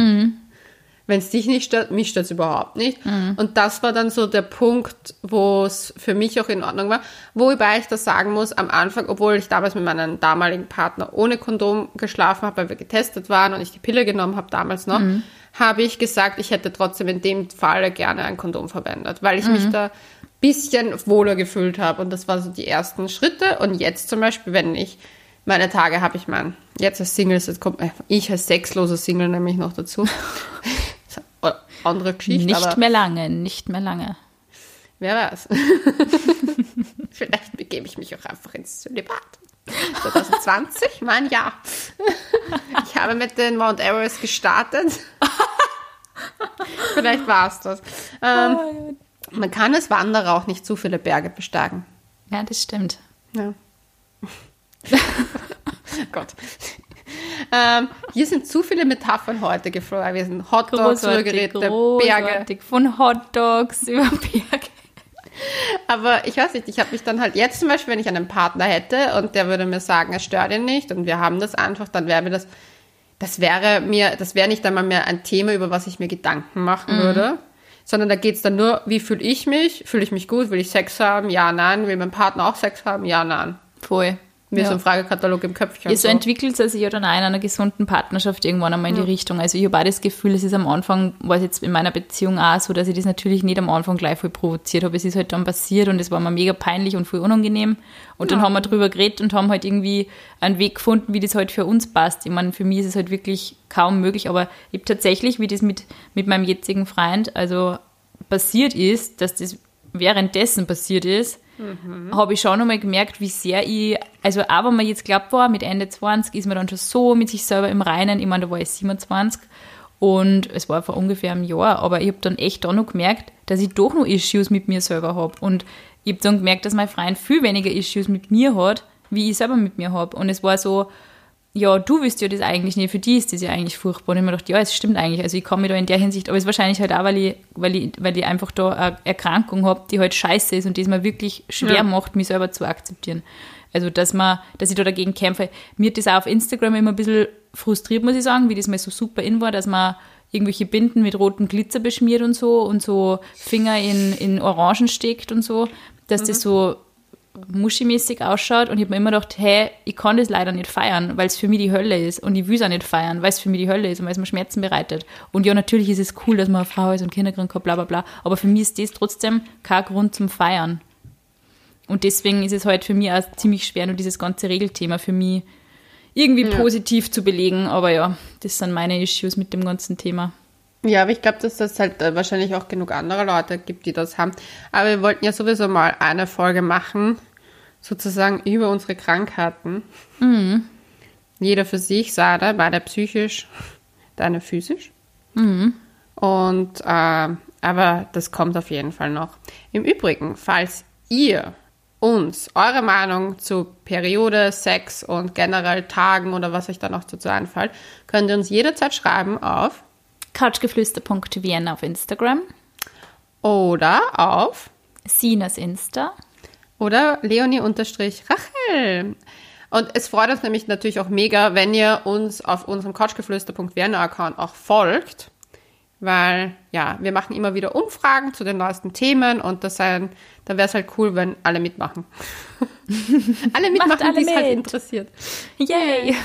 Speaker 1: Wenn es dich nicht stört, mich stört es überhaupt nicht. Und das war dann so der Punkt, wo es für mich auch in Ordnung war. Wobei ich das sagen muss, am Anfang, obwohl ich damals mit meinem damaligen Partner ohne Kondom geschlafen habe, weil wir getestet waren und ich die Pille genommen habe damals noch, habe ich gesagt, ich hätte trotzdem in dem Falle gerne ein Kondom verwendet, weil ich mich da bisschen wohler gefühlt habe. Und das waren so die ersten Schritte. Und jetzt zum Beispiel, wenn ich meine Tage habe, ich mein, jetzt als Single, jetzt kommt äh, ich als sexloser Single nämlich noch dazu. Oder Andere Geschichte,
Speaker 2: Nicht mehr lange, nicht mehr lange.
Speaker 1: wer weiß. Vielleicht begebe ich mich auch einfach ins Zölibat. 2020, mein Jahr. Ich habe mit den Mount Everest gestartet. Vielleicht war es das. Ähm, man kann als Wanderer auch nicht zu viele Berge besteigen.
Speaker 2: Ja, das stimmt.
Speaker 1: Ja. Gott. Ähm, hier sind zu viele Metaphern heute geflogen. Wir sind Hotdogs, Rührgeräte, Berge.
Speaker 2: Von Hotdogs über Berge.
Speaker 1: Aber ich weiß nicht, ich habe mich dann halt jetzt zum Beispiel, wenn ich einen Partner hätte und der würde mir sagen, es stört ihn nicht und wir haben das einfach, dann wäre mir das, das wäre mir, das wäre nicht einmal mehr ein Thema, über was ich mir Gedanken machen würde, sondern da geht's dann nur, wie fühle ich mich? Fühle ich mich gut? Will ich Sex haben? Ja, nein. Will mein Partner auch Sex haben? Ja, nein.
Speaker 2: Voll.
Speaker 1: Wie
Speaker 2: Ja.
Speaker 1: so ein Fragekatalog im Köpfchen.
Speaker 2: Ja, so entwickelt es sich ja dann auch in einer gesunden Partnerschaft irgendwann einmal in die Richtung. Also ich habe auch das Gefühl, es ist am Anfang, war es jetzt in meiner Beziehung auch so, dass ich das natürlich nicht am Anfang gleich voll provoziert habe. Es ist halt dann passiert und es war mir mega peinlich und voll unangenehm. Und dann haben wir drüber geredet und haben halt irgendwie einen Weg gefunden, wie das halt für uns passt. Ich meine, für mich ist es halt wirklich kaum möglich, aber ich habe tatsächlich, wie das mit, mit meinem jetzigen Freund, also passiert ist, dass das währenddessen passiert ist, habe ich schon einmal gemerkt, wie sehr ich, also auch wenn man jetzt glaubt war, mit Ende 20 ist man dann schon so mit sich selber im Reinen, ich meine, da war ich 27 und es war vor ungefähr einem Jahr, aber ich habe dann echt auch noch gemerkt, dass ich doch noch Issues mit mir selber habe und ich habe dann gemerkt, dass mein Freund viel weniger Issues mit mir hat, wie ich selber mit mir habe und es war so, ja, du willst ja das eigentlich nicht, für die ist das ja eigentlich furchtbar. Und ich mir gedacht, ja, es stimmt eigentlich. Also ich kann mich da in der Hinsicht, aber es ist wahrscheinlich halt auch, weil ich, weil ich, weil ich einfach da eine Erkrankung habe, die halt scheiße ist und die es mir wirklich schwer
Speaker 1: Ja.
Speaker 2: macht, mich selber zu akzeptieren. Also, dass man, dass ich da dagegen kämpfe. Mir hat das auch auf Instagram immer ein bisschen frustriert, muss ich sagen, wie das mal so super in war, dass man irgendwelche Binden mit rotem Glitzer beschmiert und so und so Finger in, in Orangen steckt und so, dass das so muschimäßig ausschaut und ich habe mir immer gedacht, hey, ich kann das leider nicht feiern, weil es für mich die Hölle ist und ich will es auch nicht feiern, weil es für mich die Hölle ist und weil es mir Schmerzen bereitet. Und ja, natürlich ist es cool, dass man eine Frau ist und Kinder kriegen kann, bla bla bla, aber für mich ist das trotzdem kein Grund zum Feiern. Und deswegen ist es halt für mich auch ziemlich schwer, nur dieses ganze Regelthema für mich irgendwie positiv zu belegen, aber ja, das sind meine Issues mit dem ganzen Thema.
Speaker 1: Ja, aber ich glaube, dass das halt äh, wahrscheinlich auch genug andere Leute gibt, die das haben. Aber wir wollten ja sowieso mal eine Folge machen, sozusagen über unsere Krankheiten. Jeder für sich, Sada, beide psychisch, deine physisch. Und, äh, aber das kommt auf jeden Fall noch. Im Übrigen, falls ihr uns eure Meinung zu Periode, Sex und generell Tagen oder was euch da noch dazu einfällt, könnt ihr uns jederzeit schreiben auf
Speaker 2: Couchgeflüster.vienna auf Instagram,
Speaker 1: oder auf
Speaker 2: Sinas Insta.
Speaker 1: oder Leonie-Rachel. Und es freut uns nämlich natürlich auch mega, wenn ihr uns auf unserem couchgeflüster.vienna-Account auch folgt, weil ja, wir machen immer wieder Umfragen zu den neuesten Themen und das sein, da wäre es halt cool, wenn alle mitmachen. alle mitmachen, die es halt interessiert.
Speaker 2: Yay!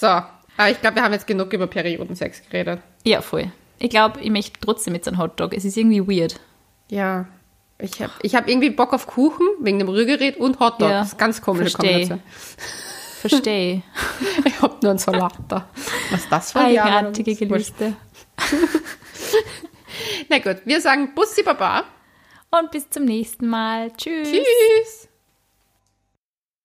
Speaker 1: So, aber ich glaube, wir haben jetzt genug über Periodensex geredet.
Speaker 2: Ja, voll. Ich glaube, ich möchte trotzdem jetzt einen Hotdog. Es ist irgendwie weird.
Speaker 1: Ja, ich habe ich hab irgendwie Bock auf Kuchen wegen dem Rührgerät und Hotdog.
Speaker 2: Ja,
Speaker 1: das ist ganz komische
Speaker 2: versteh.
Speaker 1: Kombination.
Speaker 2: Verstehe.
Speaker 1: Ich hab nur einen Salat da. Was das für ein Jahr?
Speaker 2: Eigenartige Gelüste.
Speaker 1: Na gut, wir sagen Bussi Baba.
Speaker 2: Und bis zum nächsten Mal. Tschüss.
Speaker 1: Tschüss.